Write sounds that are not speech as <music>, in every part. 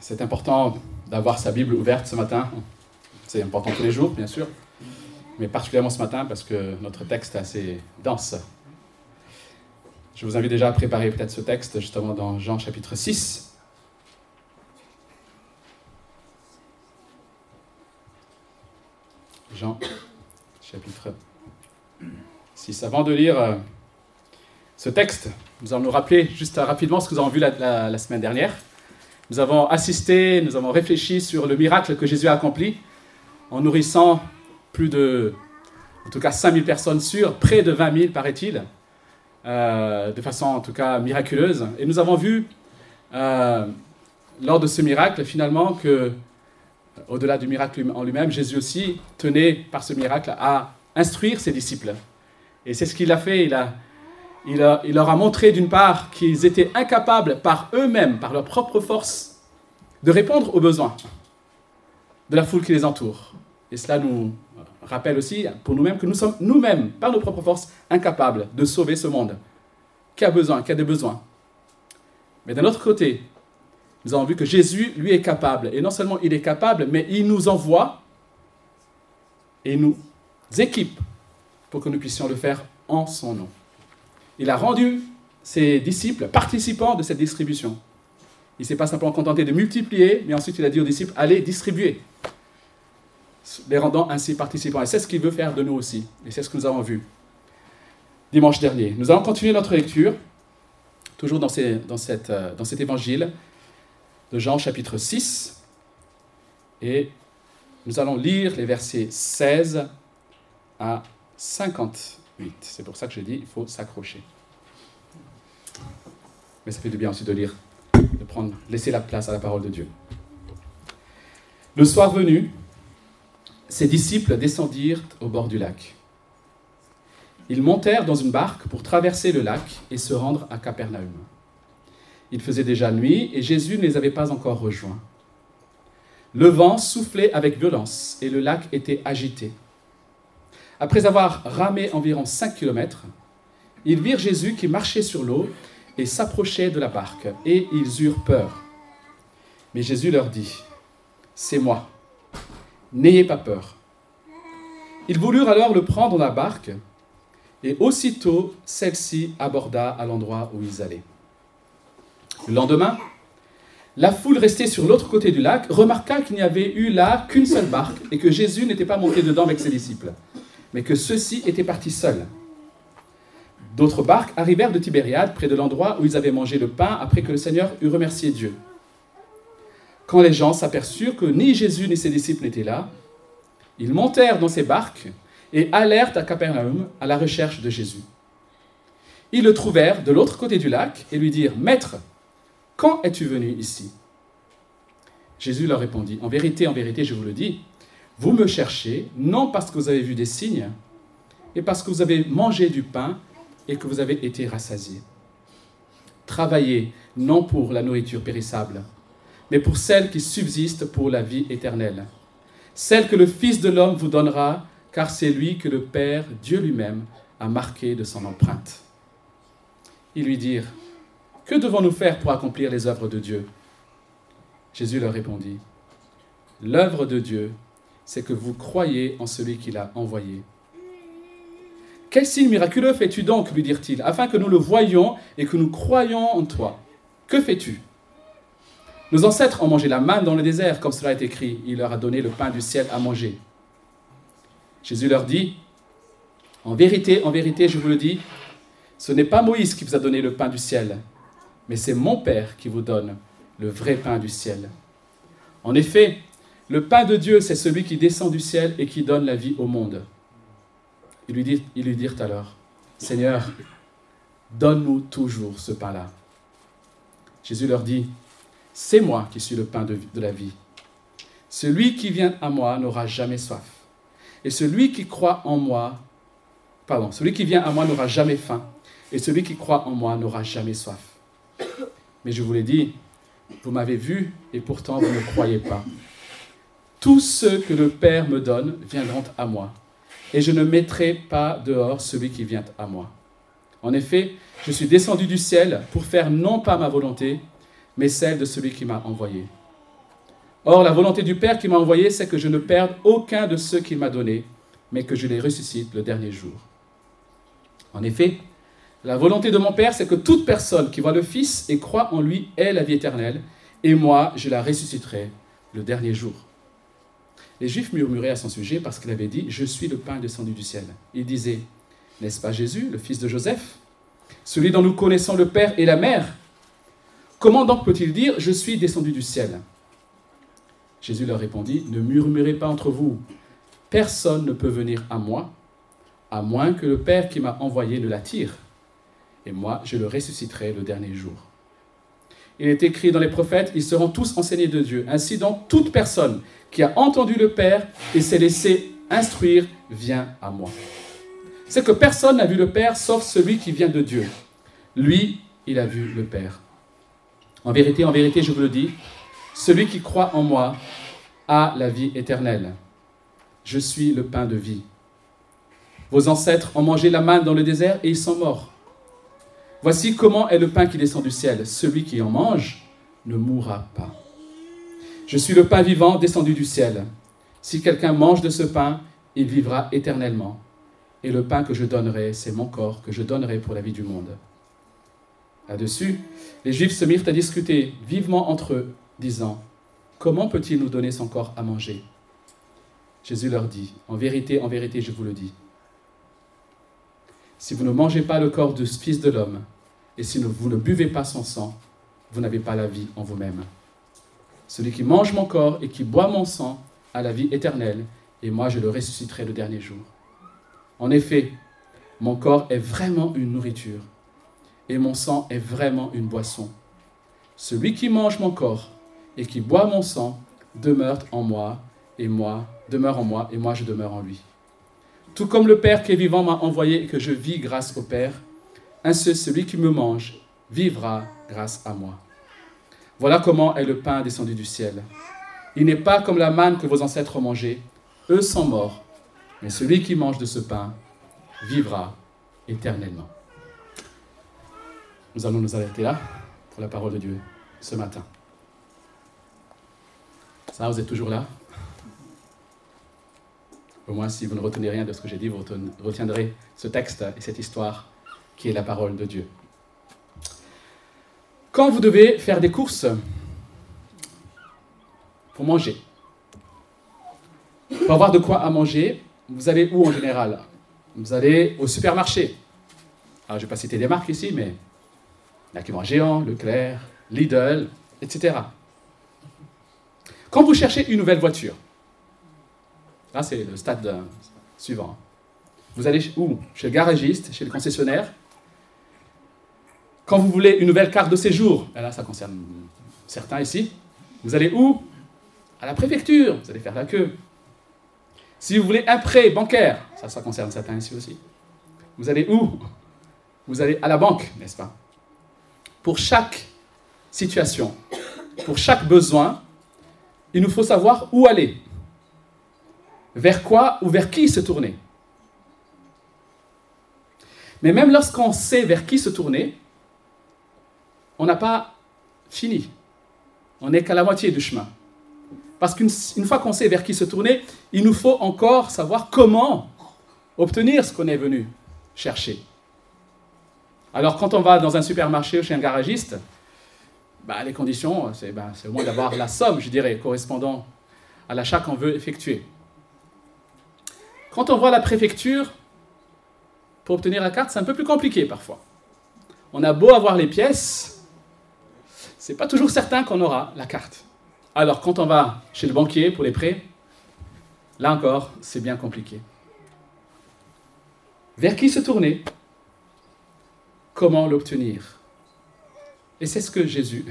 C'est important d'avoir sa Bible ouverte ce matin. C'est important tous les jours, bien sûr, mais particulièrement ce matin parce que notre texte est assez dense. Je vous invite déjà à préparer peut-être ce texte justement dans Jean chapitre 6. Jean chapitre 6. Avant de lire euh, ce texte, nous allons nous rappeler juste rapidement ce que nous avons vu la, semaine dernière. Nous avons assisté, nous avons réfléchi sur le miracle que Jésus a accompli en nourrissant plus de, en tout cas 5000 personnes sûres, près de 20 000 paraît-il, euh, de façon en tout cas miraculeuse. Et nous avons vu euh, lors de ce miracle finalement que, au-delà du miracle en lui-même, Jésus aussi tenait par ce miracle à instruire ses disciples. Et c'est ce qu'il a fait. Il a, il, leur a montré d'une part qu'ils étaient incapables par eux-mêmes, par leur propre force, de répondre aux besoins de la foule qui les entoure. Et cela nous rappelle aussi pour nous-mêmes que nous sommes nous-mêmes, par nos propres forces, incapables de sauver ce monde qui a besoin, qui a des besoins. Mais d'un autre côté, nous avons vu que Jésus, lui, est capable. Et non seulement il est capable, mais il nous envoie et nous équipe pour que nous puissions le faire en son nom il a rendu ses disciples participants de cette distribution. Il ne s'est pas simplement contenté de multiplier, mais ensuite il a dit aux disciples, allez distribuer, les rendant ainsi participants. Et c'est ce qu'il veut faire de nous aussi. Et c'est ce que nous avons vu dimanche dernier. Nous allons continuer notre lecture, toujours dans, euh, cet évangile de Jean chapitre 6. Et nous allons lire les versets 16 à 50. C'est pour ça que je dis, il faut s'accrocher. Mais ça fait du bien aussi de lire, de laisser la place à la parole de Dieu. Le soir venu, ses disciples descendirent au bord du lac. Ils montèrent dans une barque pour traverser le lac et se rendre à Capernaum. Il faisait déjà nuit et Jésus ne les avait pas encore rejoints. Le vent soufflait avec violence et le lac était agité. Après avoir ramé environ 5 kilomètres, ils virent Jésus qui marchait sur l'eau et s'approchait de la barque, et ils eurent peur. Mais Jésus leur dit, C'est moi, n'ayez pas peur. Ils voulurent alors le prendre dans la barque, et aussitôt celle-ci aborda à l'endroit où ils allaient. Le lendemain, la foule restée sur l'autre côté du lac remarqua qu'il n'y avait eu là qu'une seule barque et que Jésus n'était pas monté dedans avec ses disciples mais que ceux-ci étaient partis seuls. D'autres barques arrivèrent de Tibériade, près de l'endroit où ils avaient mangé le pain après que le Seigneur eut remercié Dieu. Quand les gens s'aperçurent que ni Jésus ni ses disciples n'étaient là, ils montèrent dans ces barques et allèrent à Capernaum à la recherche de Jésus. Ils le trouvèrent de l'autre côté du lac et lui dirent Maître, quand es-tu venu ici? Jésus leur répondit En vérité, en vérité, je vous le dis, vous me cherchez, non parce que vous avez vu des signes, mais parce que vous avez mangé du pain et que vous avez été rassasiés. Travaillez non pour la nourriture périssable, mais pour celle qui subsiste pour la vie éternelle, celle que le Fils de l'homme vous donnera, car c'est lui que le Père, Dieu lui-même, a marqué de son empreinte. Ils lui dirent, Que devons-nous faire pour accomplir les œuvres de Dieu? Jésus leur répondit, L'œuvre de Dieu, c'est que vous croyez en celui qui l'a envoyé. Quel signe miraculeux fais-tu donc lui dirent-ils, afin que nous le voyions et que nous croyions en toi? Que fais-tu? Nos ancêtres ont mangé la manne dans le désert, comme cela est écrit. Il leur a donné le pain du ciel à manger. Jésus leur dit, En vérité, en vérité, je vous le dis, ce n'est pas Moïse qui vous a donné le pain du ciel, mais c'est mon Père qui vous donne le vrai pain du ciel. En effet, le pain de Dieu, c'est celui qui descend du ciel et qui donne la vie au monde. Ils lui, dirent, alors, Seigneur, donne-nous toujours ce pain-là. Jésus leur dit, c'est moi qui suis le pain de, de la vie. Celui qui vient à moi n'aura jamais soif. Et celui qui croit en moi, pardon, celui qui vient à moi n'aura jamais faim. Et celui qui croit en moi n'aura jamais soif. Mais je vous l'ai dit, vous m'avez vu et pourtant vous ne croyez pas. Tous ceux que le Père me donne viendront à moi, et je ne mettrai pas dehors celui qui vient à moi. En effet, je suis descendu du ciel pour faire non pas ma volonté, mais celle de celui qui m'a envoyé. Or, la volonté du Père qui m'a envoyé, c'est que je ne perde aucun de ceux qu'il m'a donnés, mais que je les ressuscite le dernier jour. En effet, la volonté de mon Père, c'est que toute personne qui voit le Fils et croit en lui ait la vie éternelle, et moi, je la ressusciterai le dernier jour. Les Juifs murmuraient à son sujet parce qu'il avait dit Je suis le pain descendu du ciel. Il disait N'est-ce pas Jésus, le fils de Joseph? Celui dont nous connaissons le Père et la Mère Comment donc peut-il dire Je suis descendu du ciel? Jésus leur répondit Ne murmurez pas entre vous. Personne ne peut venir à moi, à moins que le Père qui m'a envoyé ne l'attire. Et moi, je le ressusciterai le dernier jour. Il est écrit dans les prophètes, ils seront tous enseignés de Dieu. Ainsi donc, toute personne qui a entendu le Père et s'est laissé instruire vient à moi. C'est que personne n'a vu le Père sauf celui qui vient de Dieu. Lui, il a vu le Père. En vérité, en vérité, je vous le dis, celui qui croit en moi a la vie éternelle. Je suis le pain de vie. Vos ancêtres ont mangé la manne dans le désert et ils sont morts. Voici comment est le pain qui descend du ciel. Celui qui en mange ne mourra pas. Je suis le pain vivant descendu du ciel. Si quelqu'un mange de ce pain, il vivra éternellement. Et le pain que je donnerai, c'est mon corps que je donnerai pour la vie du monde. Là-dessus, les Juifs se mirent à discuter vivement entre eux, disant, Comment peut-il nous donner son corps à manger? Jésus leur dit, En vérité, en vérité, je vous le dis, si vous ne mangez pas le corps du Fils de l'homme, et si vous ne buvez pas son sang, vous n'avez pas la vie en vous-même. Celui qui mange mon corps et qui boit mon sang a la vie éternelle, et moi je le ressusciterai le dernier jour. En effet, mon corps est vraiment une nourriture, et mon sang est vraiment une boisson. Celui qui mange mon corps et qui boit mon sang demeure en moi, et moi demeure en moi, et moi je demeure en lui. Tout comme le Père qui est vivant m'a envoyé et que je vis grâce au Père, ainsi celui qui me mange vivra grâce à moi. Voilà comment est le pain descendu du ciel. Il n'est pas comme la manne que vos ancêtres ont mangée. Eux sont morts. Mais celui qui mange de ce pain vivra éternellement. Nous allons nous arrêter là pour la parole de Dieu ce matin. Ça, vous êtes toujours là? Au moins, si vous ne retenez rien de ce que j'ai dit, vous retiendrez ce texte et cette histoire qui est la parole de Dieu. Quand vous devez faire des courses pour manger, pour avoir de quoi à manger, vous allez où en général? Vous allez au supermarché. Alors, je ne vais pas citer des marques ici, mais a Géant, Leclerc, Lidl, etc. Quand vous cherchez une nouvelle voiture, là c'est le stade suivant. Vous allez où? Chez le garagiste, chez le concessionnaire, quand vous voulez une nouvelle carte de séjour, et là ça concerne certains ici, vous allez où? À la préfecture, vous allez faire la queue. Si vous voulez un prêt bancaire, ça, ça concerne certains ici aussi. Vous allez où? Vous allez à la banque, n'est-ce pas? Pour chaque situation, pour chaque besoin, il nous faut savoir où aller. Vers quoi ou vers qui se tourner? Mais même lorsqu'on sait vers qui se tourner, on n'a pas fini. On n'est qu'à la moitié du chemin. Parce qu'une fois qu'on sait vers qui se tourner, il nous faut encore savoir comment obtenir ce qu'on est venu chercher. Alors quand on va dans un supermarché ou chez un garagiste, bah, les conditions, c'est bah, au moins d'avoir la somme, je dirais, correspondant à l'achat qu'on veut effectuer. Quand on voit la préfecture, pour obtenir la carte, c'est un peu plus compliqué parfois. On a beau avoir les pièces, c'est pas toujours certain qu'on aura la carte. Alors quand on va chez le banquier pour les prêts, là encore, c'est bien compliqué. Vers qui se tourner? Comment l'obtenir? Et c'est ce que Jésus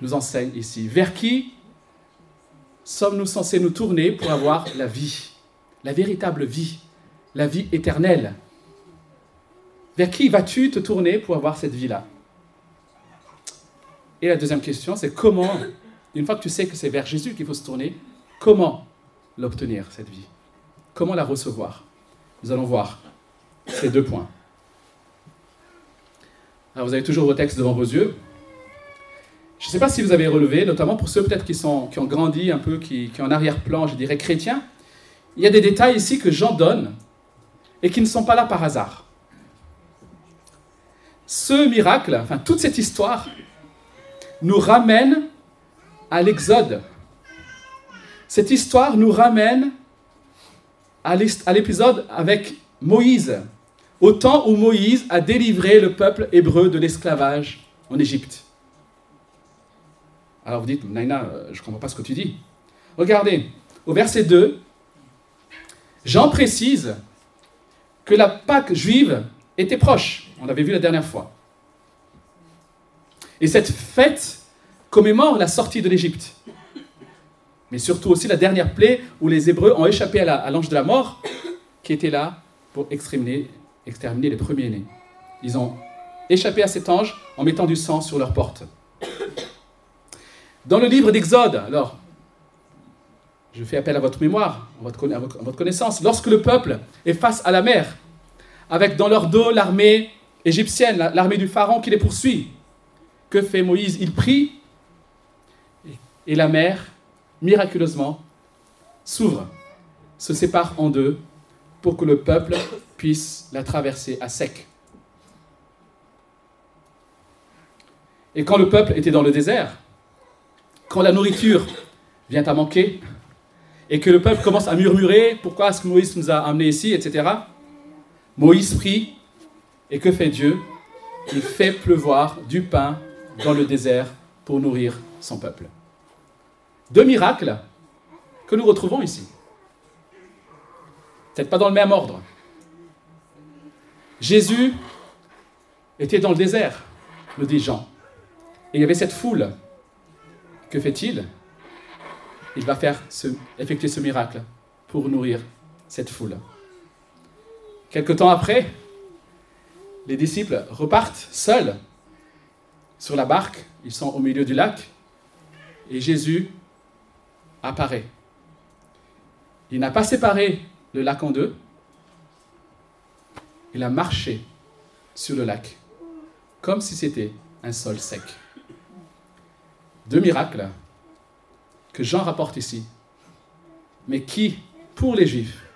nous enseigne ici. Vers qui sommes-nous censés nous tourner pour avoir la vie, la véritable vie, la vie éternelle Vers qui vas-tu te tourner pour avoir cette vie-là? Et la deuxième question, c'est comment, une fois que tu sais que c'est vers Jésus qu'il faut se tourner, comment l'obtenir, cette vie? Comment la recevoir? Nous allons voir ces deux points. Alors vous avez toujours vos textes devant vos yeux. Je ne sais pas si vous avez relevé, notamment pour ceux peut-être qui, ont grandi un peu, qui, ont en arrière-plan, je dirais, chrétien, il y a des détails ici que Jean donne et qui ne sont pas là par hasard. Ce miracle, enfin toute cette histoire, nous ramène à l'Exode. Cette histoire nous ramène à l'épisode avec Moïse, au temps où Moïse a délivré le peuple hébreu de l'esclavage en Égypte. Alors vous dites, Naina, euh, je ne comprends pas ce que tu dis. Regardez, au verset 2, Jean précise que la Pâque juive était proche. On l'avait vu la dernière fois. Et cette fête commémore la sortie de l'Égypte. Mais surtout aussi la dernière plaie où les Hébreux ont échappé à l'ange de la mort qui était là pour exterminer, exterminer les premiers-nés. Ils ont échappé à cet ange en mettant du sang sur leurs portes. Dans le livre d'Exode, alors, je fais appel à votre mémoire, à votre, connaissance, lorsque le peuple est face à la mer, avec dans leur dos l'armée égyptienne, l'armée du pharaon qui les poursuit, que fait Moïse? Il prie et la mer, miraculeusement, s'ouvre, se sépare en deux pour que le peuple puisse la traverser à sec. Et quand le peuple était dans le désert, quand la nourriture vient à manquer, et que le peuple commence à murmurer, pourquoi est-ce que Moïse nous a amenés ici, etc., Moïse prie, et que fait Dieu? Il fait pleuvoir du pain dans le désert pour nourrir son peuple. Deux miracles que nous retrouvons ici. Peut-être pas dans le même ordre. Jésus était dans le désert, nous dit Jean. Et il y avait cette foule. Que fait-il? Il va faire effectuer ce miracle pour nourrir cette foule. Quelque temps après, les disciples repartent seuls sur la barque. Ils sont au milieu du lac. Et Jésus apparaît. Il n'a pas séparé le lac en deux. Il a marché sur le lac, comme si c'était un sol sec. Deux miracles que Jean rapporte ici, mais qui, pour les Juifs,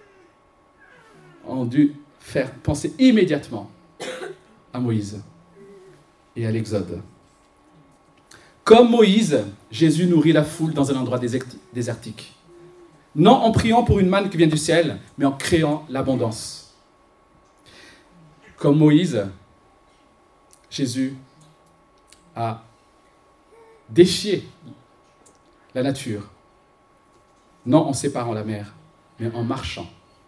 ont dû faire penser immédiatement à Moïse et à l'Exode. Comme Moïse, Jésus nourrit la foule dans un endroit désertique. Non en priant pour une manne qui vient du ciel, mais en créant l'abondance. Comme Moïse, Jésus a défié la nature, non en séparant la mer, mais en marchant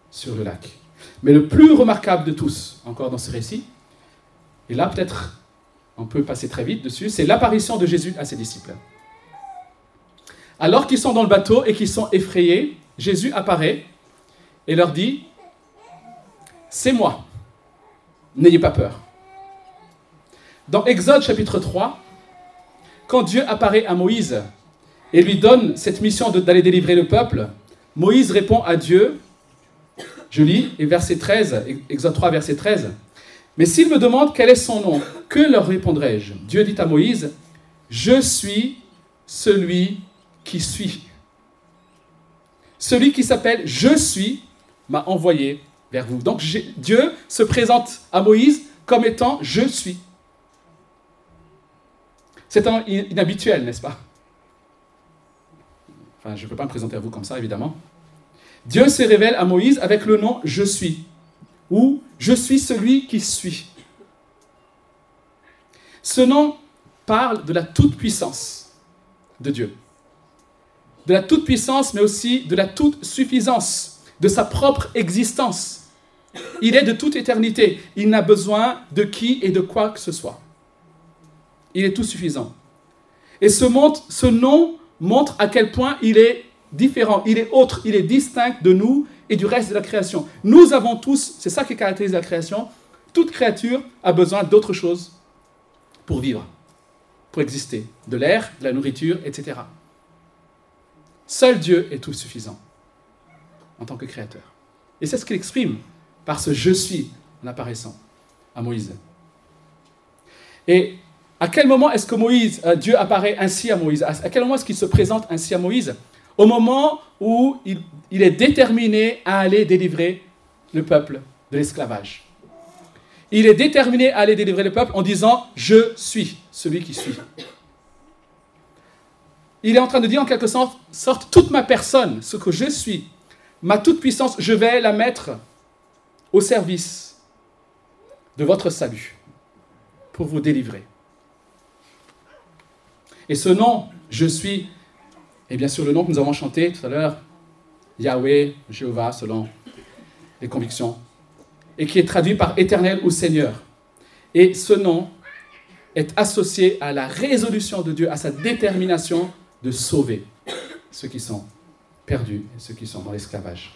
sur le lac. Mais le plus remarquable de tous, encore dans ce récit, et là peut-être on peut passer très vite dessus, c'est l'apparition de Jésus à ses disciples. Alors qu'ils sont dans le bateau et qu'ils sont effrayés, Jésus apparaît et leur dit, c'est moi, n'ayez pas peur. Dans Exode chapitre 3, quand Dieu apparaît à Moïse et lui donne cette mission d'aller délivrer le peuple, Moïse répond à Dieu, je lis, et verset 13, Exode 3, verset 13, mais s'il me demande quel est son nom, que leur répondrai-je? Dieu dit à Moïse, je suis celui qui suis. Celui qui s'appelle Je suis m'a envoyé vers vous. Donc Dieu se présente à Moïse comme étant Je suis. C'est inhabituel, n'est-ce pas? Je ne peux pas me présenter à vous comme ça, évidemment. Dieu se révèle à Moïse avec le nom Je suis ou je suis celui qui suis. Ce nom parle de la toute-puissance de Dieu. De la toute-puissance, mais aussi de la toute-suffisance, de sa propre existence. Il est de toute éternité. Il n'a besoin de qui et de quoi que ce soit. Il est tout suffisant. Et ce nom montre à quel point il est différent, il est autre, il est distinct de nous et du reste de la création. Nous avons tous, c'est ça qui caractérise la création, toute créature a besoin d'autre chose pour vivre, pour exister, de l'air, de la nourriture, etc. Seul Dieu est tout suffisant en tant que créateur. Et c'est ce qu'il exprime par ce je suis en apparaissant à Moïse. Et À quel moment est-ce que Moïse, euh, Dieu apparaît ainsi à Moïse? À quel moment est-ce qu'il se présente ainsi à Moïse? Au moment où il, est déterminé à aller délivrer le peuple de l'esclavage. Il est déterminé à aller délivrer le peuple en disant Je suis celui qui suis. Il est en train de dire en quelque sorte, sorte toute ma personne, ce que je suis, ma toute puissance, je vais la mettre au service de votre salut pour vous délivrer. Et ce nom, je suis, et bien sûr le nom que nous avons chanté tout à l'heure, Yahweh, Jéhovah, selon les convictions, et qui est traduit par éternel ou Seigneur. Et ce nom est associé à la résolution de Dieu, à sa détermination de sauver ceux qui sont perdus et ceux qui sont dans l'esclavage.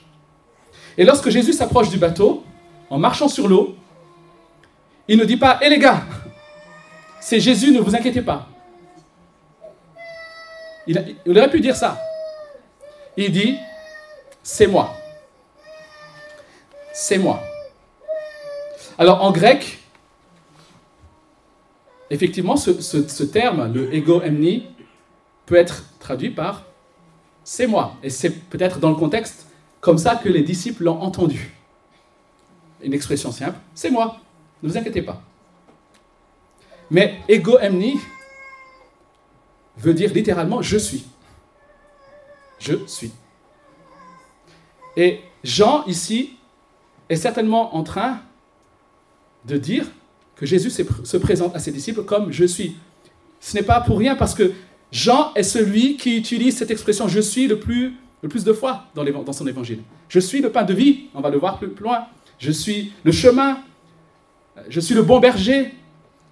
Et lorsque Jésus s'approche du bateau, en marchant sur l'eau, il ne dit pas, hé eh, les gars, c'est Jésus, ne vous inquiétez pas. Il, aurait pu dire ça. Il dit, c'est moi. C'est moi. Alors en grec, effectivement, ce, terme, le ego emni, peut être traduit par c'est moi. Et c'est peut-être dans le contexte comme ça que les disciples l'ont entendu. Une expression simple, c'est moi, ne vous inquiétez pas. Mais ego emni veut dire littéralement je suis. Je suis. Et Jean, ici, est certainement en train de dire que Jésus se présente à ses disciples comme je suis. Ce n'est pas pour rien parce que Jean est celui qui utilise cette expression je suis le plus, le plus de fois dans, dans son évangile. Je suis le pain de vie, on va le voir plus, loin. Je suis le chemin, je suis le bon berger,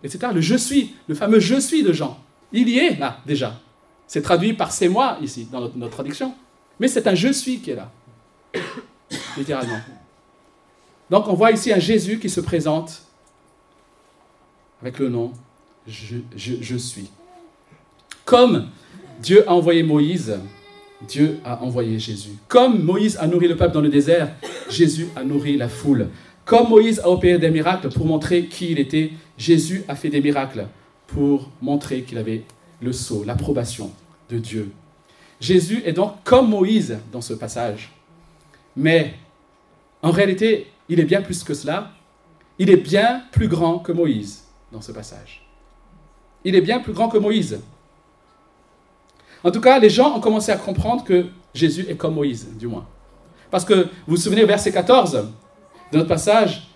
etc. Le je suis, le fameux je suis de Jean. Il y est là déjà. C'est traduit par c'est moi ici dans notre traduction. Mais c'est un je suis qui est là, <coughs> littéralement. Donc on voit ici un Jésus qui se présente avec le nom je, suis. Comme Dieu a envoyé Moïse, Dieu a envoyé Jésus. Comme Moïse a nourri le peuple dans le désert, Jésus a nourri la foule. Comme Moïse a opéré des miracles pour montrer qui il était, Jésus a fait des miracles pour montrer qu'il avait le sceau, l'approbation de Dieu. Jésus est donc comme Moïse dans ce passage. Mais en réalité, il est bien plus que cela. Il est bien plus grand que Moïse dans ce passage. Il est bien plus grand que Moïse. En tout cas, les gens ont commencé à comprendre que Jésus est comme Moïse, du moins. Parce que vous vous souvenez au verset 14 de notre passage,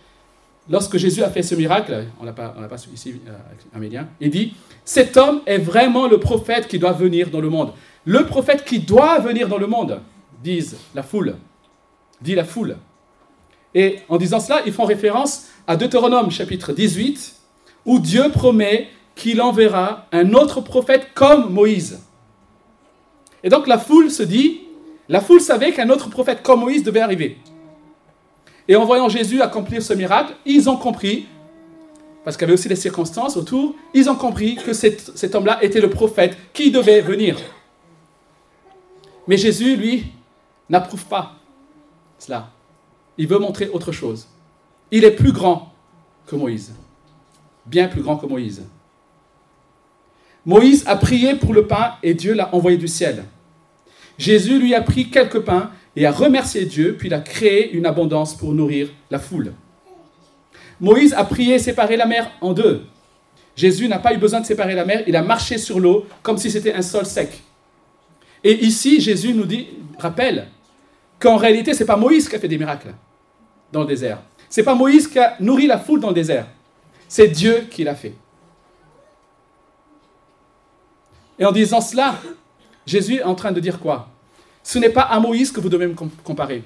lorsque Jésus a fait ce miracle, on n'a pas, ici euh, il dit, cet homme est vraiment le prophète qui doit venir dans le monde. Le prophète qui doit venir dans le monde, disent la foule, dit la foule. Et en disant cela, ils font référence à Deutéronome chapitre 18, où Dieu promet qu'il enverra un autre prophète comme Moïse. Et donc la foule se dit, la foule savait qu'un autre prophète comme Moïse devait arriver. Et en voyant Jésus accomplir ce miracle, ils ont compris, parce qu'il y avait aussi des circonstances autour, ils ont compris que cet, cet homme-là était le prophète qui devait venir. Mais Jésus, lui, n'approuve pas cela. Il veut montrer autre chose. Il est plus grand que Moïse bien plus grand que Moïse. Moïse a prié pour le pain et Dieu l'a envoyé du ciel. Jésus lui a pris quelques pains et a remercié Dieu, puis il a créé une abondance pour nourrir la foule. Moïse a prié séparer la mer en deux. Jésus n'a pas eu besoin de séparer la mer, il a marché sur l'eau comme si c'était un sol sec. Et ici, Jésus nous dit, rappelle qu'en réalité, ce n'est pas Moïse qui a fait des miracles dans le désert. Ce n'est pas Moïse qui a nourri la foule dans le désert. C'est Dieu qui l'a fait. Et en disant cela, Jésus est en train de dire quoi? Ce n'est pas à Moïse que vous devez me comparer.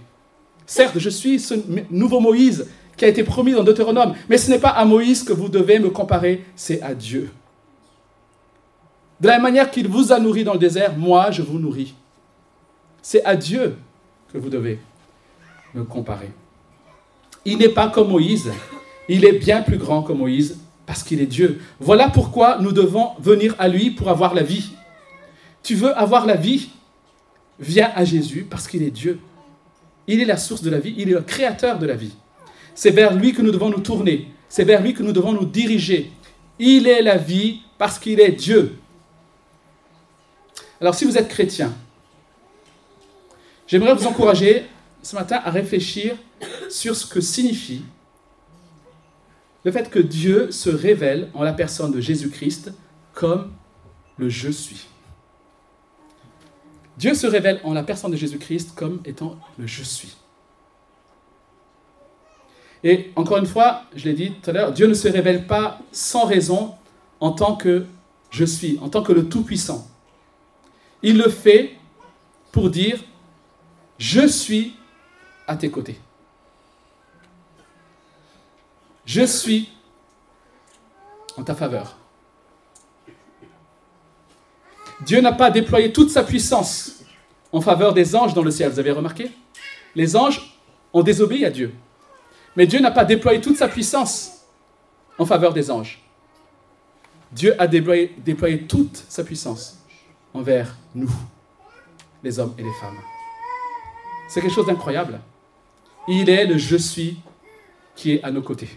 Certes, je suis ce nouveau Moïse qui a été promis dans Deutéronome, mais ce n'est pas à Moïse que vous devez me comparer, c'est à Dieu. De la manière qu'il vous a nourri dans le désert, moi je vous nourris. C'est à Dieu que vous devez me comparer. Il n'est pas comme Moïse il est bien plus grand que Moïse parce qu'il est Dieu. Voilà pourquoi nous devons venir à lui pour avoir la vie. Tu veux avoir la vie? Viens à Jésus parce qu'il est Dieu. Il est la source de la vie, il est le créateur de la vie. C'est vers lui que nous devons nous tourner, c'est vers lui que nous devons nous diriger. Il est la vie parce qu'il est Dieu. Alors si vous êtes chrétien, j'aimerais vous encourager ce matin à réfléchir sur ce que signifie le fait que Dieu se révèle en la personne de Jésus-Christ comme le je suis. Dieu se révèle en la personne de Jésus-Christ comme étant le je suis. Et encore une fois, je l'ai dit tout à l'heure, Dieu ne se révèle pas sans raison en tant que je suis, en tant que le Tout-Puissant. Il le fait pour dire, je suis à tes côtés. Je suis en ta faveur. Dieu n'a pas déployé toute sa puissance en faveur des anges dans le ciel. Vous avez remarqué? Les anges ont désobéi à Dieu. Mais Dieu n'a pas déployé toute sa puissance en faveur des anges. Dieu a déployé, toute sa puissance envers nous, les hommes et les femmes. C'est quelque chose d'incroyable. Il est le je suis qui est à nos côtés.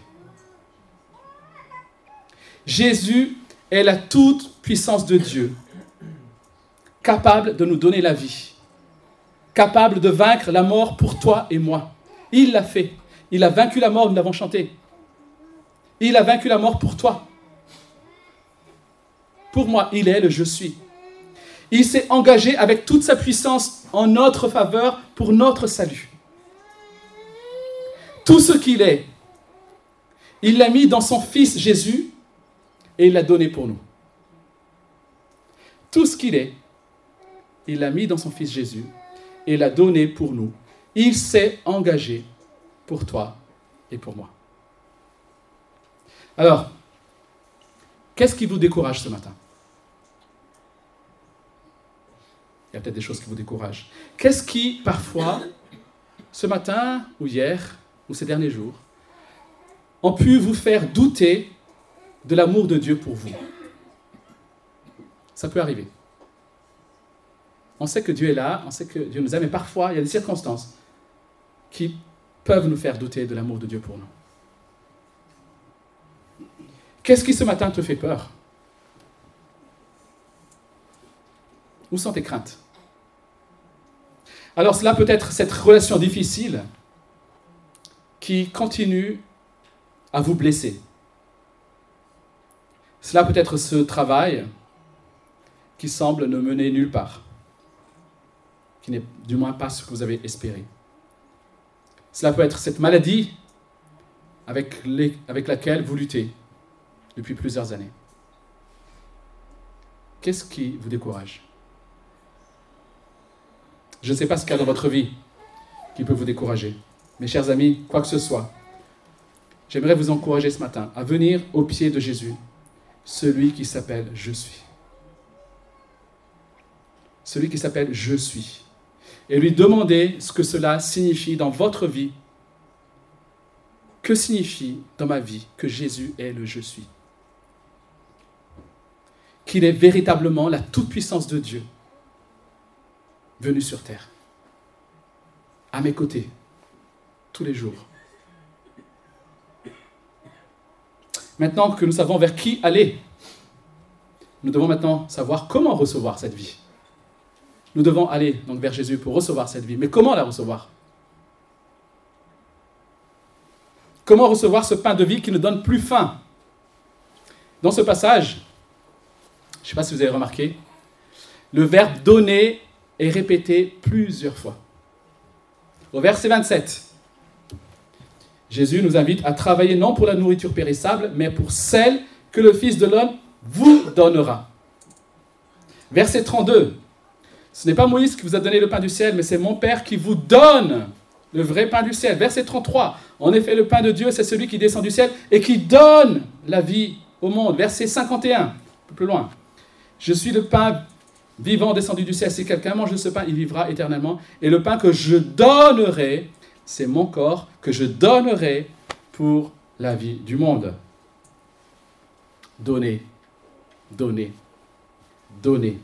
Jésus est la toute puissance de Dieu, capable de nous donner la vie, capable de vaincre la mort pour toi et moi. Il l'a fait. Il a vaincu la mort, nous l'avons chanté. Il a vaincu la mort pour toi. Pour moi, il est le je suis. Il s'est engagé avec toute sa puissance en notre faveur pour notre salut. Tout ce qu'il est, il l'a mis dans son Fils Jésus et il l'a donné pour nous. Tout ce qu'il est, il l'a mis dans son Fils Jésus et l'a donné pour nous. Il s'est engagé pour toi et pour moi. Alors, qu'est-ce qui vous décourage ce matin? Il y a peut-être des choses qui vous découragent. Qu'est-ce qui, parfois, ce matin ou hier ou ces derniers jours, ont pu vous faire douter de l'amour de Dieu pour vous? Ça peut arriver. On sait que Dieu est là, on sait que Dieu nous aime, mais parfois, il y a des circonstances qui peuvent nous faire douter de l'amour de Dieu pour nous. Qu'est-ce qui ce matin te fait peur? Où sont tes craintes? Alors cela peut être cette relation difficile qui continue à vous blesser. Cela peut être ce travail qui semble ne mener nulle part, n'est du moins pas ce que vous avez espéré. Cela peut être cette maladie avec, avec laquelle vous luttez depuis plusieurs années. Qu'est-ce qui vous décourage? Je ne sais pas ce qu'il y a dans votre vie qui peut vous décourager. Mes chers amis, quoi que ce soit, j'aimerais vous encourager ce matin à venir au pied de Jésus celui qui s'appelle Je suis. Celui qui s'appelle Je suis. Et lui demander ce que cela signifie dans votre vie. Que signifie dans ma vie que Jésus est le Je suis? Qu'il est véritablement la toute-puissance de Dieu venu sur terre, à mes côtés, tous les jours. Maintenant que nous savons vers qui aller, nous devons maintenant savoir comment recevoir cette vie. Nous devons aller donc vers Jésus pour recevoir cette vie. Mais comment la recevoir? Comment recevoir ce pain de vie qui ne donne plus faim? Dans ce passage, je ne sais pas si vous avez remarqué, le verbe donner est répété plusieurs fois. Au verset 27, Jésus nous invite à travailler non pour la nourriture périssable, mais pour celle que le Fils de l'homme vous donnera. Verset 32. Ce n'est pas Moïse qui vous a donné le pain du ciel, mais c'est mon Père qui vous donne le vrai pain du ciel. Verset 33. En effet, le pain de Dieu, c'est celui qui descend du ciel et qui donne la vie au monde. Verset 51. Un peu plus loin. Je suis le pain vivant descendu du ciel. Si quelqu'un mange de ce pain, il vivra éternellement. Et le pain que je donnerai, c'est mon corps que je donnerai pour la vie du monde. Donnez, donnez, donnez.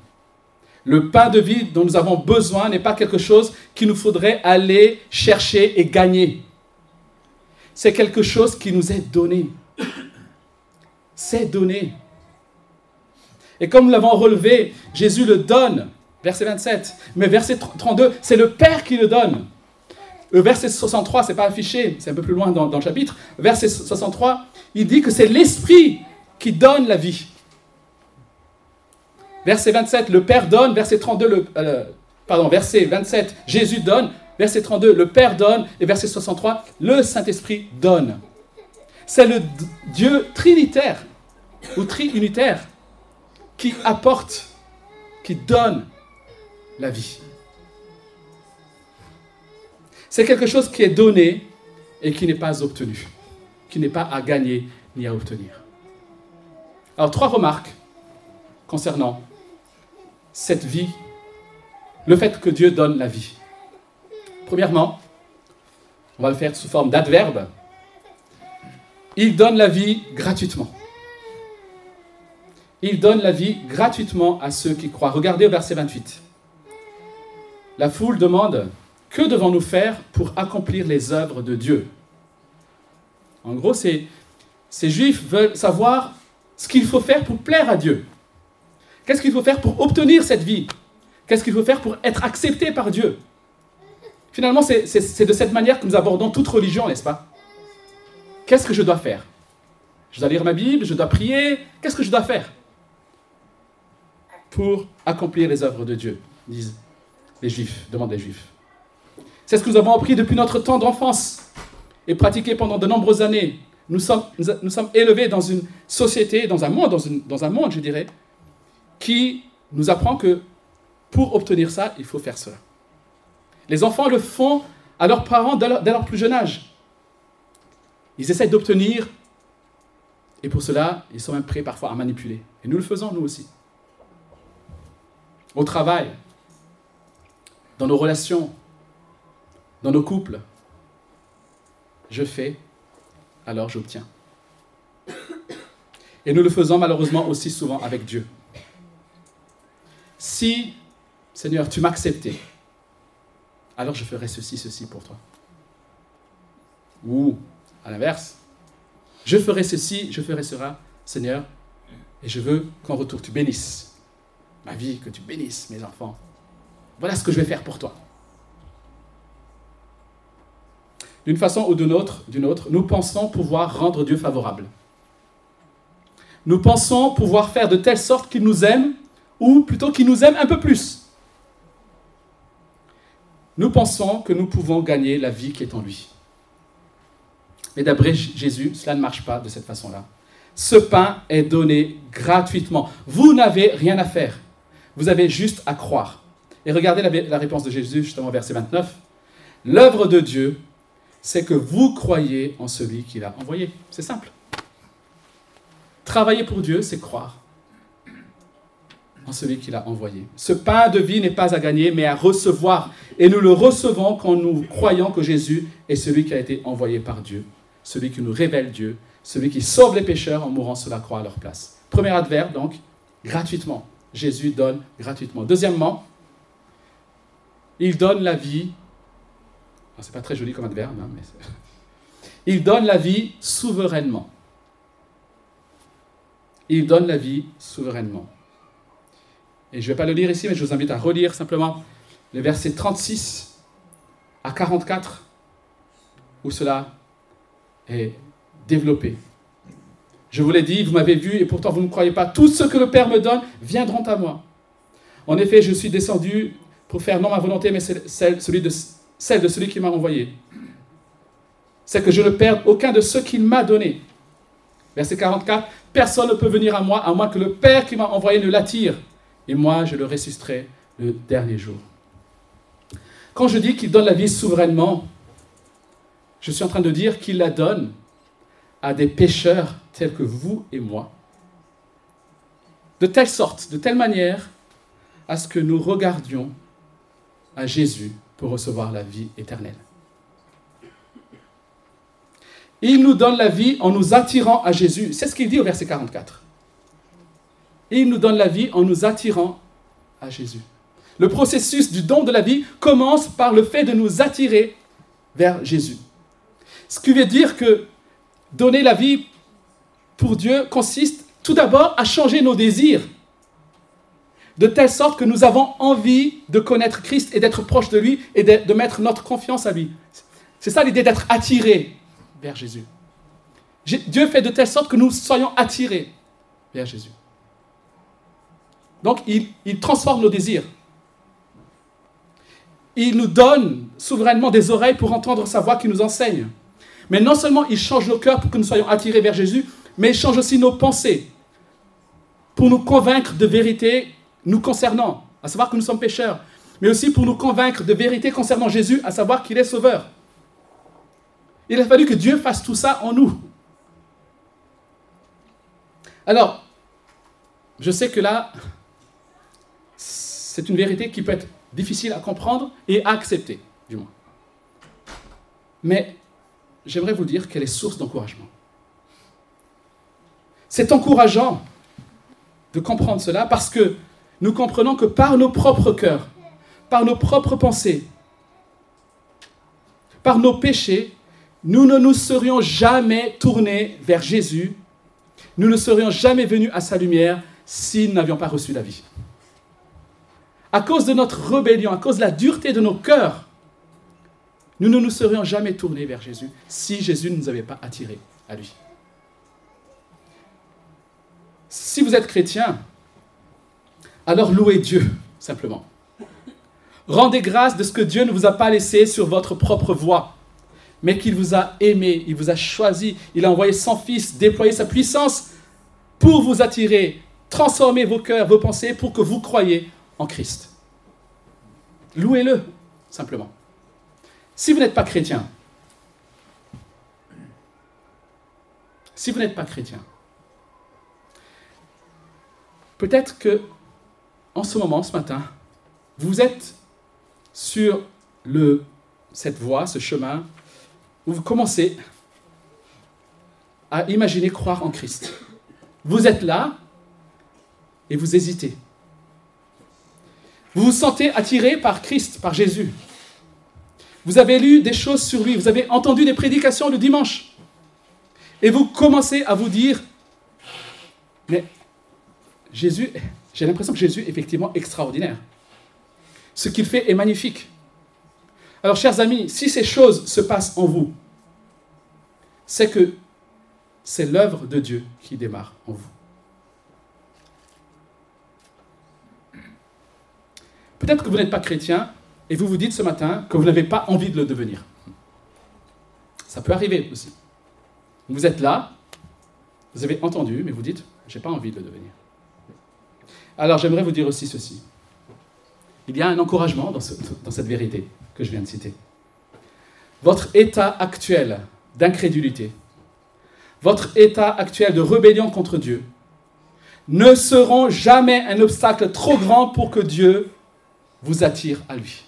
Le pain de vie dont nous avons besoin n'est pas quelque chose qu'il nous faudrait aller chercher et gagner. C'est quelque chose qui nous est donné. C'est donné. Et comme nous l'avons relevé, Jésus le donne, verset 27. Mais verset 32, c'est le Père qui le donne. Le verset 63, c'est pas affiché, c'est un peu plus loin dans, dans, le chapitre. Verset 63, il dit que c'est l'Esprit qui donne la vie. Verset 27, le Père donne. Verset 32, le, euh, pardon, verset 27, Jésus donne. Verset 32, le Père donne. Et verset 63, le Saint-Esprit donne. C'est le Dieu trinitaire ou triunitaire qui apporte, qui donne la vie. C'est quelque chose qui est donné et qui n'est pas obtenu, qui n'est pas à gagner ni à obtenir. Alors, trois remarques concernant cette vie, le fait que Dieu donne la vie. Premièrement, on va le faire sous forme d'adverbe. Il donne la vie gratuitement. Il donne la vie gratuitement à ceux qui croient. Regardez au verset 28. La foule demande, que devons-nous faire pour accomplir les œuvres de Dieu? En gros, ces, ces juifs veulent savoir ce qu'il faut faire pour plaire à Dieu. Qu'est-ce qu'il faut faire pour obtenir cette vie? Qu'est-ce qu'il faut faire pour être accepté par Dieu? Finalement, c'est de cette manière que nous abordons toute religion, n'est-ce pas? Qu'est-ce que je dois faire? Je dois lire ma Bible, je dois prier, qu'est-ce que je dois faire? Pour accomplir les œuvres de Dieu disent les Juifs, demandent les Juifs. C'est ce que nous avons appris depuis notre temps d'enfance et pratiqué pendant de nombreuses années. Nous sommes, élevés dans une société, dans un monde, dans un monde, je dirais, qui nous apprend que pour obtenir ça, il faut faire cela. Les enfants le font à leurs parents dès leur, plus jeune âge. Ils essaient d'obtenir, et pour cela, ils sont même prêts parfois à manipuler. Et nous le faisons, nous aussi. Au travail, dans nos relations, dans nos couples, je fais, alors j'obtiens. Et nous le faisons malheureusement aussi souvent avec Dieu. Si, Seigneur, tu m'acceptais, alors je ferai ceci, ceci pour toi. Ou, à l'inverse, je ferai ceci, je ferai cela, Seigneur, et je veux qu'en retour tu bénisses ma vie, que tu bénisses mes enfants. Voilà ce que je vais faire pour toi. D'une façon ou d'une autre, d'une autre, nous pensons pouvoir rendre Dieu favorable. Nous pensons pouvoir faire de telle sorte qu'il nous aime ou plutôt qui nous aime un peu plus. Nous pensons que nous pouvons gagner la vie qui est en lui. Mais d'après Jésus, cela ne marche pas de cette façon-là. Ce pain est donné gratuitement. Vous n'avez rien à faire. Vous avez juste à croire. Et regardez la, la réponse de Jésus, justement, verset 29. L'œuvre de Dieu, c'est que vous croyez en celui qu'il a envoyé. C'est simple. Travailler pour Dieu, c'est croire en celui qu'il a envoyé. Ce pain de vie n'est pas à gagner, mais à recevoir. Et nous le recevons quand nous croyons que Jésus est celui qui a été envoyé par Dieu, celui qui nous révèle Dieu, celui qui sauve les pécheurs en mourant sur la croix à leur place. Premier adverbe, donc, gratuitement. Jésus donne gratuitement. Deuxièmement, il donne la vie. Ah, c'est pas très joli comme adverbe, hein, mais il donne la vie souverainement. Il donne la vie souverainement. Et je ne vais pas le lire ici, mais je vous invite à relire simplement les versets 36 à 44, où cela est développé. Je vous l'ai dit, vous m'avez vu, et pourtant vous ne croyez pas. Tout ce que le Père me donne viendront à moi. En effet, je suis descendu pour faire non ma volonté, mais celle, celui de, celle de celui qui m'a envoyé. C'est que je ne perde aucun de ceux qu'il m'a donné. Verset 44, personne ne peut venir à moi à moins que le Père qui m'a envoyé ne l'attire et moi je le ressusciterai le dernier jour. Quand je dis qu'il donne la vie souverainement, je suis en train de dire qu'il la donne à des pécheurs tels que vous et moi, de telle sorte, de telle manière, à ce que nous regardions à Jésus pour recevoir la vie éternelle. Il nous donne la vie en nous attirant à Jésus. C'est ce qu'il dit au verset 44 et il nous donne la vie en nous attirant à Jésus. Le processus du don de la vie commence par le fait de nous attirer vers Jésus. Ce qui veut dire que donner la vie pour Dieu consiste tout d'abord à changer nos désirs de telle sorte que nous avons envie de connaître Christ et d'être proche de lui et de, mettre notre confiance à lui. C'est ça l'idée d'être attiré vers Jésus. Dieu fait de telle sorte que nous soyons attirés vers Jésus. Donc, il, transforme nos désirs. Il nous donne souverainement des oreilles pour entendre sa voix qui nous enseigne. Mais non seulement il change nos cœurs pour que nous soyons attirés vers Jésus, mais il change aussi nos pensées pour nous convaincre de vérité nous concernant, à savoir que nous sommes pécheurs, mais aussi pour nous convaincre de vérité concernant Jésus, à savoir qu'il est sauveur. Il a fallu que Dieu fasse tout ça en nous. Alors, je sais que là, c'est une vérité qui peut être difficile à comprendre et à accepter, du moins. Mais j'aimerais vous dire qu'elle est source d'encouragement. C'est encourageant de comprendre cela parce que nous comprenons que par nos propres cœurs, par nos propres pensées, par nos péchés, nous ne nous serions jamais tournés vers Jésus, nous ne serions jamais venus à sa lumière si nous n'avions pas reçu la vie. À cause de notre rébellion, à cause de la dureté de nos cœurs, nous ne nous serions jamais tournés vers Jésus si Jésus ne nous avait pas attirés à lui. Si vous êtes chrétien, alors louez Dieu, simplement. Rendez grâce de ce que Dieu ne vous a pas laissé sur votre propre voie, mais qu'il vous a aimé, il vous a choisi, il a envoyé son Fils, déployé sa puissance pour vous attirer, transformer vos cœurs, vos pensées, pour que vous croyiez en Christ. Louez-le, simplement. Si vous n'êtes pas chrétien, si vous n'êtes pas chrétien, peut-être que en ce moment, ce matin, vous êtes sur cette voie, ce chemin, où vous commencez à imaginer croire en Christ. Vous êtes là et vous hésitez. Vous vous sentez attiré par Christ, par Jésus. Vous avez lu des choses sur lui, vous avez entendu des prédications le dimanche. Et vous commencez à vous dire, mais Jésus, j'ai l'impression que Jésus est effectivement extraordinaire. Ce qu'il fait est magnifique. Alors, chers amis, si ces choses se passent en vous, c'est que c'est l'œuvre de Dieu qui démarre en vous. Peut-être que vous n'êtes pas chrétien et vous vous dites ce matin que vous n'avez pas envie de le devenir. Ça peut arriver aussi. Vous êtes là, vous avez entendu, mais vous dites, j'ai pas envie de le devenir. Alors j'aimerais vous dire aussi ceci. Il y a un encouragement dans, dans cette vérité que je viens de citer. Votre état actuel d'incrédulité, votre état actuel de rébellion contre Dieu, ne seront jamais un obstacle trop grand pour que Dieu vous attire à lui.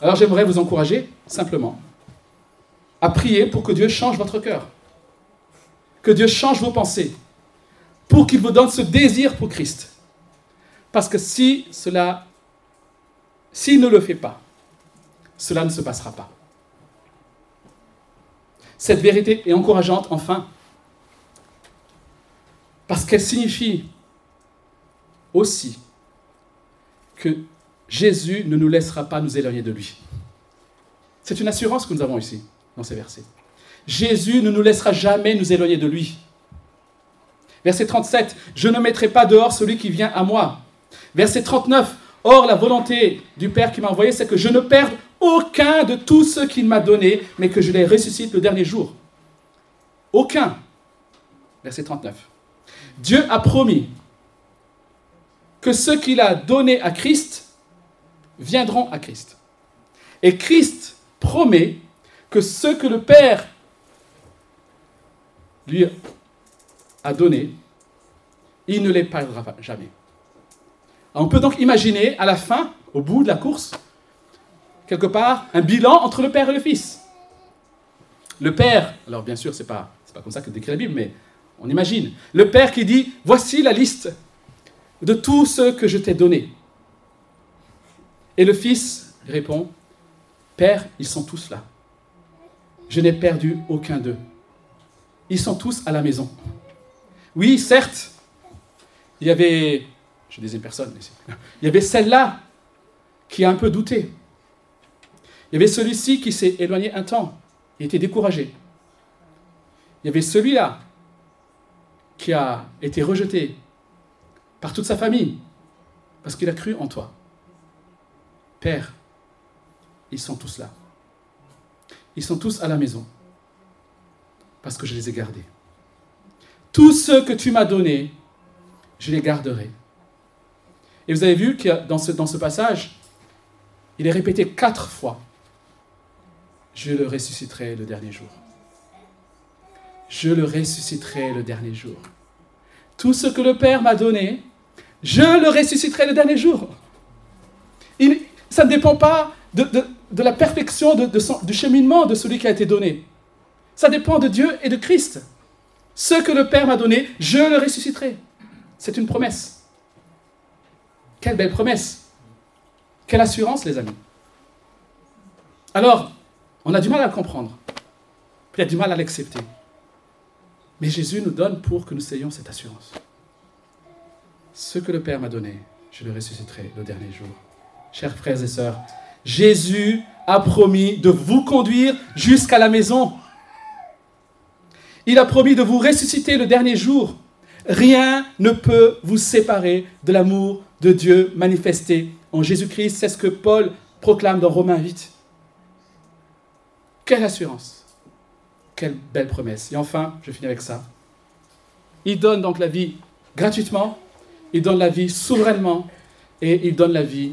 Alors j'aimerais vous encourager simplement à prier pour que Dieu change votre cœur, que Dieu change vos pensées, pour qu'il vous donne ce désir pour Christ. Parce que si cela, s'il ne le fait pas, cela ne se passera pas. Cette vérité est encourageante, enfin, parce qu'elle signifie aussi que Jésus ne nous laissera pas nous éloigner de lui. C'est une assurance que nous avons ici, dans ces versets. Jésus ne nous laissera jamais nous éloigner de lui. Verset 37, je ne mettrai pas dehors celui qui vient à moi. Verset 39, or la volonté du Père qui m'a envoyé, c'est que je ne perde aucun de tous ceux qu'il m'a donnés, mais que je les ressuscite le dernier jour. Aucun. Verset 39. Dieu a promis que ceux qu'il a donnés à Christ viendront à Christ. Et Christ promet que ceux que le Père lui a donné, il ne les perdra jamais. On peut donc imaginer à la fin, au bout de la course, quelque part, un bilan entre le Père et le Fils. Le Père, alors bien sûr, pas, c'est pas comme ça que décrit la Bible, mais on imagine. Le Père qui dit Voici la liste de tous ceux que je t'ai donnés. Et le Fils répond Père, ils sont tous là. Je n'ai perdu aucun d'eux. Ils sont tous à la maison. Oui, certes, il y avait, je disais personne <laughs> il y avait celle-là qui a un peu douté. Il y avait celui-ci qui s'est éloigné un temps, il était découragé. Il y avait celui-là qui a été rejeté par toute sa famille parce qu'il a cru en toi. Père, ils sont tous là. Ils sont tous à la maison parce que je les ai gardés. Tous ceux que tu m'as donnés, je les garderai. Et vous avez vu que dans ce, dans ce passage, il est répété quatre fois. Je le ressusciterai le dernier jour. Je le ressusciterai le dernier jour. Tout ce que le Père m'a donné, je le ressusciterai le dernier jour. Ça ne dépend pas de, la perfection du cheminement de celui qui a été donné. Ça dépend de Dieu et de Christ. Ce que le Père m'a donné, je le ressusciterai. C'est une promesse. Quelle belle promesse. Quelle assurance, les amis. Alors, on a du mal à le comprendre. Il a du mal à l'accepter. Mais Jésus nous donne pour que nous ayons cette assurance. Ce que le Père m'a donné, je le ressusciterai le dernier jour. Chers frères et sœurs, Jésus a promis de vous conduire jusqu'à la maison. Il a promis de vous ressusciter le dernier jour. Rien ne peut vous séparer de l'amour de Dieu manifesté en Jésus-Christ. C'est ce que Paul proclame dans Romains 8. Quelle assurance. Quelle belle promesse. Et enfin, je finis avec ça. Il donne donc la vie gratuitement, il donne la vie souverainement et il donne la vie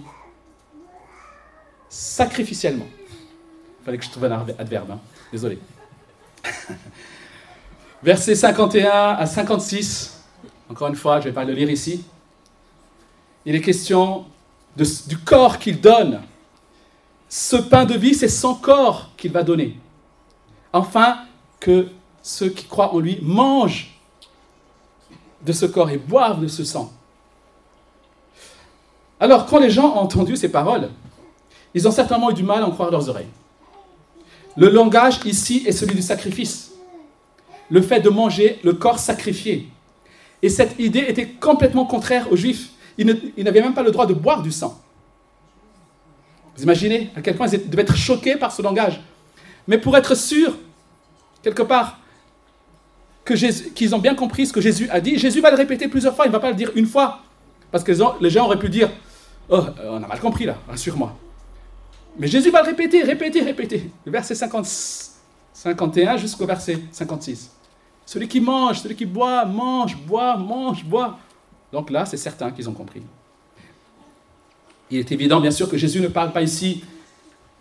sacrificiellement. Il fallait que je trouve un adverbe. Hein. Désolé. <laughs> Versets 51 à 56. Encore une fois, je ne vais pas le lire ici. Il est question du corps qu'il donne. Ce pain de vie, c'est son corps qu'il va donner. Enfin, que ceux qui croient en lui mangent de ce corps et boivent de ce sang. Alors, quand les gens ont entendu ces paroles, ils ont certainement eu du mal à en croire leurs oreilles. Le langage ici est celui du sacrifice. Le fait de manger le corps sacrifié. Et cette idée était complètement contraire aux Juifs. Ils n'avaient même pas le droit de boire du sang. Vous imaginez à quel point ils devaient être choqués par ce langage. Mais pour être sûr quelque part, qu'ils ont bien compris ce que Jésus a dit. Jésus va le répéter plusieurs fois, il ne va pas le dire une fois. Parce que les gens auraient pu dire, oh, on a mal compris là, rassure-moi. Mais Jésus va le répéter, répéter, répéter. Le verset 50, 51 jusqu'au verset 56. Celui qui mange, celui qui boit, mange, boit, mange, boit. Donc là, c'est certain qu'ils ont compris. Il est évident, bien sûr, que Jésus ne parle pas ici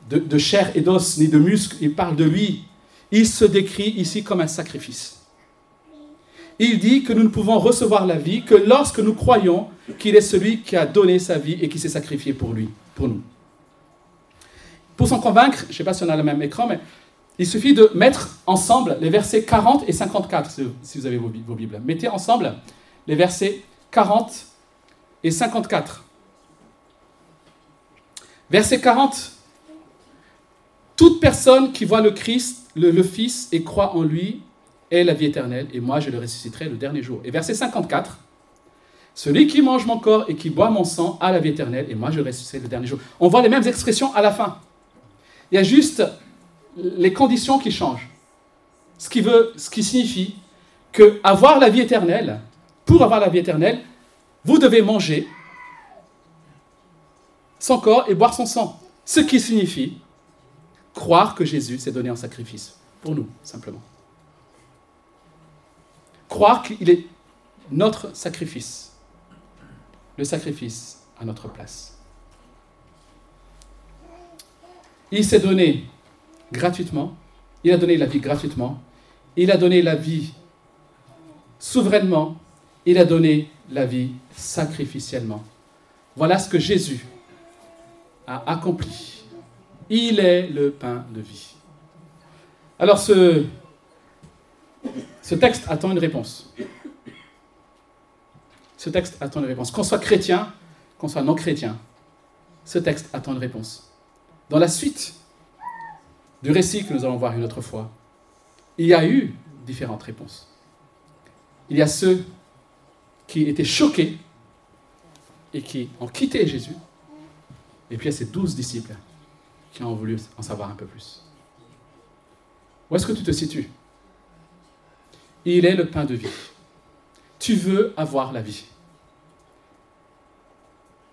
de chair et d'os, ni de muscles, il parle de lui, il se décrit ici comme un sacrifice. Il dit que nous ne pouvons recevoir la vie que lorsque nous croyons qu'il est celui qui a donné sa vie et qui s'est sacrifié pour lui, pour nous. Pour s'en convaincre, je ne sais pas si on a le même écran, mais il suffit de mettre ensemble les versets 40 et 54, si vous avez vos, Bibles. Mettez ensemble les versets 40 et 54. Verset 40. Toute personne qui voit le Christ le, Fils et croit en lui est la vie éternelle, et moi je le ressusciterai le dernier jour. Et verset 54, celui qui mange mon corps et qui boit mon sang a la vie éternelle, et moi je ressusciterai le dernier jour. On voit les mêmes expressions à la fin. Il y a juste les conditions qui changent. Ce qui, ce qui signifie que avoir la vie éternelle, pour avoir la vie éternelle, vous devez manger son corps et boire son sang. Ce qui signifie croire que Jésus s'est donné en sacrifice pour nous, simplement. Croire qu'il est notre sacrifice, le sacrifice à notre place. Il s'est donné gratuitement, il a donné la vie gratuitement, il a donné la vie souverainement, il a donné la vie sacrificiellement. Voilà ce que Jésus a accompli il est le pain de vie. Alors ce, texte attend une réponse. Ce texte attend une réponse. Qu'on soit chrétien, qu'on soit non chrétien, ce texte attend une réponse. Dans la suite du récit que nous allons voir une autre fois, il y a eu différentes réponses. Il y a ceux qui étaient choqués et qui ont quitté Jésus. Et puis il y a ces douze disciples qui ont voulu en savoir un peu plus. Où est-ce que tu te situes? Il est le pain de vie. Tu veux avoir la vie.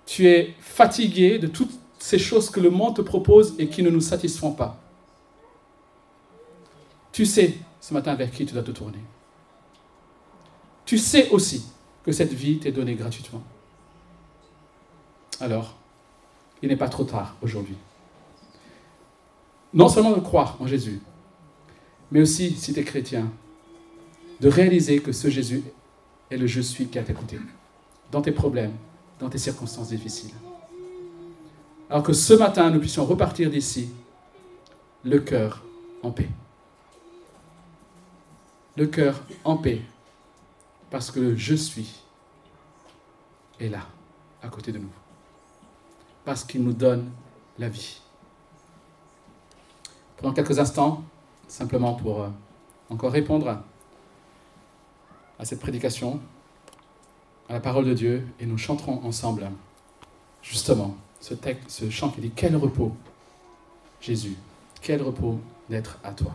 Tu es fatigué de toutes ces choses que le monde te propose et qui ne nous satisfont pas. Tu sais ce matin vers qui tu dois te tourner. Tu sais aussi que cette vie t'est donnée gratuitement. Alors, il n'est pas trop tard aujourd'hui. Non seulement de croire en Jésus, mais aussi, si tu es chrétien, de réaliser que ce Jésus est le je suis qui a t'écouté, dans tes problèmes, dans tes circonstances difficiles. Alors que ce matin, nous puissions repartir d'ici, le cœur en paix. Le cœur en paix, parce que le je suis est là, à côté de nous parce qu'il nous donne la vie. Pendant quelques instants, simplement pour euh, encore répondre à cette prédication, à la parole de Dieu, et nous chanterons ensemble justement ce, texte, ce chant qui dit Quel repos, Jésus, quel repos d'être à toi.